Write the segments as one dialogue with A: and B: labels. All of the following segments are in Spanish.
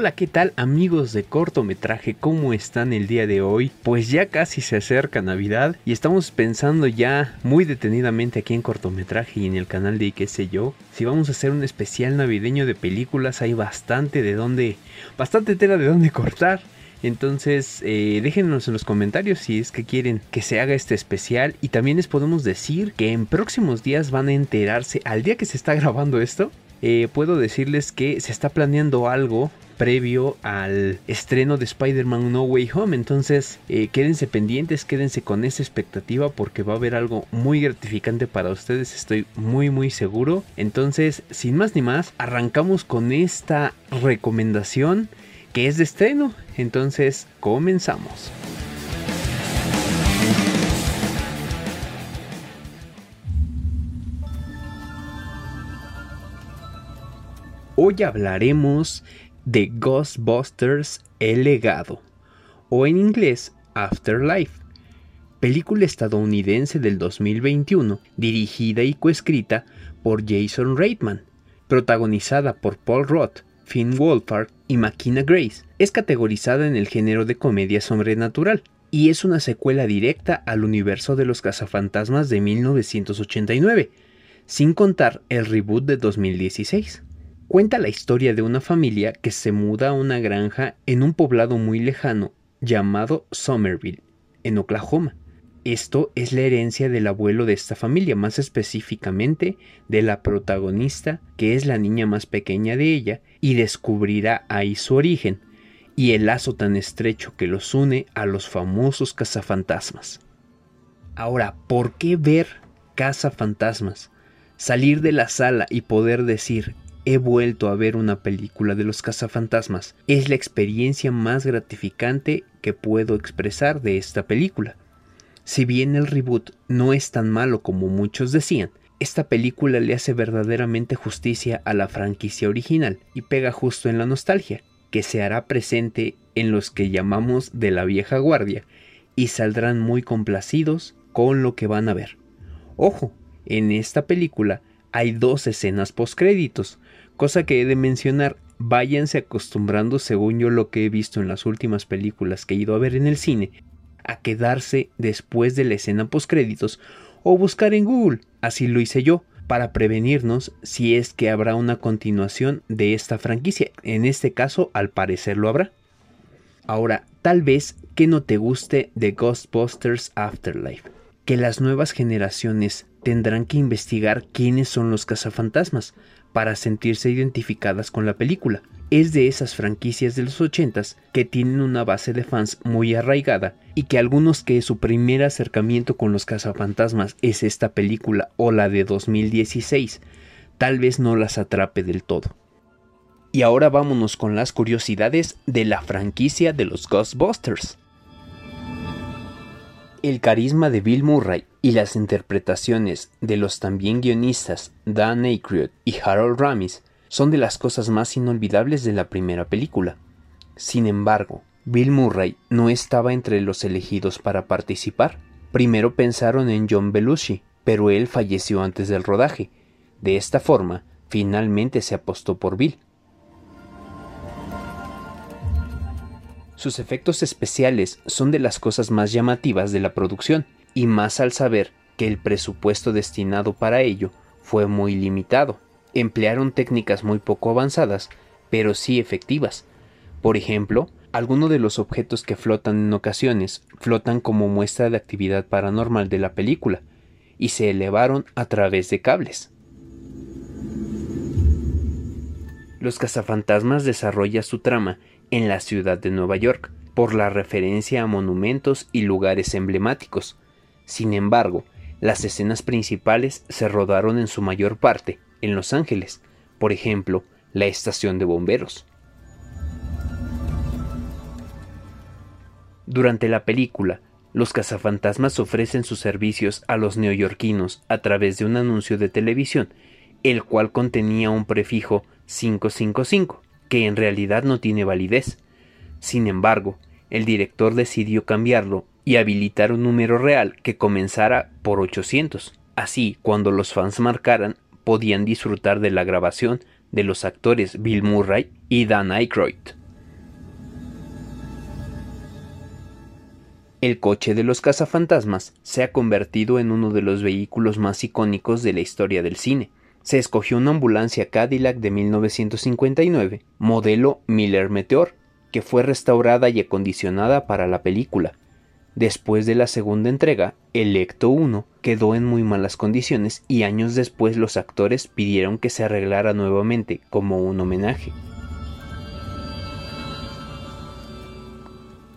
A: Hola, ¿qué tal amigos de cortometraje? ¿Cómo están el día de hoy? Pues ya casi se acerca Navidad y estamos pensando ya muy detenidamente aquí en cortometraje y en el canal de qué sé yo. Si vamos a hacer un especial navideño de películas, hay bastante de dónde, bastante tela de dónde cortar. Entonces, eh, déjenos en los comentarios si es que quieren que se haga este especial. Y también les podemos decir que en próximos días van a enterarse, al día que se está grabando esto, eh, puedo decirles que se está planeando algo previo al estreno de Spider-Man No Way Home. Entonces, eh, quédense pendientes, quédense con esa expectativa porque va a haber algo muy gratificante para ustedes, estoy muy muy seguro. Entonces, sin más ni más, arrancamos con esta recomendación que es de estreno. Entonces, comenzamos. Hoy hablaremos de Ghostbusters El legado, o en inglés Afterlife, película estadounidense del 2021 dirigida y coescrita por Jason Reitman, protagonizada por Paul Roth, Finn Wolfhard y Makina Grace. Es categorizada en el género de comedia sobrenatural y es una secuela directa al universo de los cazafantasmas de 1989, sin contar el reboot de 2016. Cuenta la historia de una familia que se muda a una granja en un poblado muy lejano llamado Somerville, en Oklahoma. Esto es la herencia del abuelo de esta familia, más específicamente de la protagonista, que es la niña más pequeña de ella, y descubrirá ahí su origen y el lazo tan estrecho que los une a los famosos cazafantasmas. Ahora, ¿por qué ver cazafantasmas? Salir de la sala y poder decir, he vuelto a ver una película de los cazafantasmas. Es la experiencia más gratificante que puedo expresar de esta película. Si bien el reboot no es tan malo como muchos decían, esta película le hace verdaderamente justicia a la franquicia original y pega justo en la nostalgia, que se hará presente en los que llamamos de la vieja guardia, y saldrán muy complacidos con lo que van a ver. Ojo, en esta película hay dos escenas postcréditos, cosa que he de mencionar, váyanse acostumbrando según yo lo que he visto en las últimas películas que he ido a ver en el cine, a quedarse después de la escena postcréditos o buscar en Google, así lo hice yo, para prevenirnos si es que habrá una continuación de esta franquicia. En este caso, al parecer lo habrá. Ahora, tal vez que no te guste de Ghostbusters Afterlife, que las nuevas generaciones tendrán que investigar quiénes son los cazafantasmas para sentirse identificadas con la película. Es de esas franquicias de los 80s que tienen una base de fans muy arraigada y que algunos que su primer acercamiento con los cazafantasmas es esta película o la de 2016, tal vez no las atrape del todo. Y ahora vámonos con las curiosidades de la franquicia de los Ghostbusters. El carisma de Bill Murray y las interpretaciones de los también guionistas Dan Aykroyd y Harold Ramis son de las cosas más inolvidables de la primera película. Sin embargo, Bill Murray no estaba entre los elegidos para participar. Primero pensaron en John Belushi, pero él falleció antes del rodaje. De esta forma, finalmente se apostó por Bill. Sus efectos especiales son de las cosas más llamativas de la producción, y más al saber que el presupuesto destinado para ello fue muy limitado. Emplearon técnicas muy poco avanzadas, pero sí efectivas. Por ejemplo, algunos de los objetos que flotan en ocasiones flotan como muestra de actividad paranormal de la película, y se elevaron a través de cables. Los cazafantasmas desarrolla su trama en la ciudad de Nueva York, por la referencia a monumentos y lugares emblemáticos. Sin embargo, las escenas principales se rodaron en su mayor parte en Los Ángeles, por ejemplo, la estación de bomberos. Durante la película, los cazafantasmas ofrecen sus servicios a los neoyorquinos a través de un anuncio de televisión, el cual contenía un prefijo 555, que en realidad no tiene validez. Sin embargo, el director decidió cambiarlo y habilitar un número real que comenzara por 800. Así, cuando los fans marcaran, podían disfrutar de la grabación de los actores Bill Murray y Dan Aykroyd. El coche de los cazafantasmas se ha convertido en uno de los vehículos más icónicos de la historia del cine. Se escogió una ambulancia Cadillac de 1959, modelo Miller Meteor, que fue restaurada y acondicionada para la película. Después de la segunda entrega, el Ecto 1 quedó en muy malas condiciones y años después los actores pidieron que se arreglara nuevamente como un homenaje.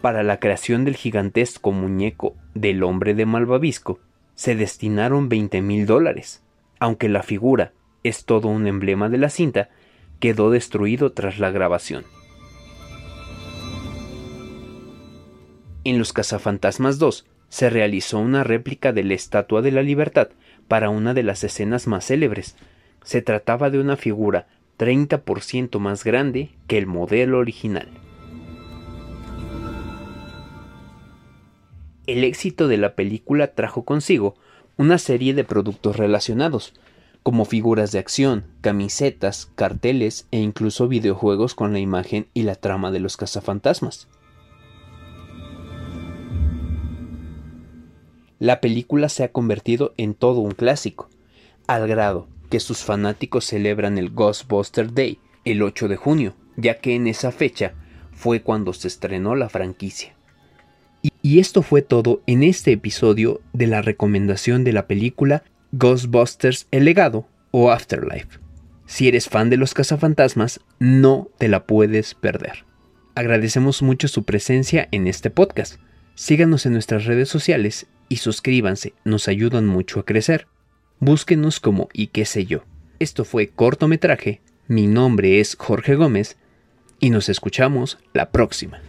A: Para la creación del gigantesco muñeco del hombre de Malvavisco se destinaron 20 mil dólares, aunque la figura es todo un emblema de la cinta, quedó destruido tras la grabación. En Los Cazafantasmas 2 se realizó una réplica de la Estatua de la Libertad para una de las escenas más célebres. Se trataba de una figura 30% más grande que el modelo original. El éxito de la película trajo consigo una serie de productos relacionados, como figuras de acción, camisetas, carteles e incluso videojuegos con la imagen y la trama de los cazafantasmas. La película se ha convertido en todo un clásico, al grado que sus fanáticos celebran el Ghostbuster Day el 8 de junio, ya que en esa fecha fue cuando se estrenó la franquicia. Y esto fue todo en este episodio de la recomendación de la película Ghostbusters El legado o Afterlife. Si eres fan de los cazafantasmas, no te la puedes perder. Agradecemos mucho su presencia en este podcast. Síganos en nuestras redes sociales y suscríbanse, nos ayudan mucho a crecer. Búsquenos como y qué sé yo. Esto fue cortometraje, mi nombre es Jorge Gómez y nos escuchamos la próxima.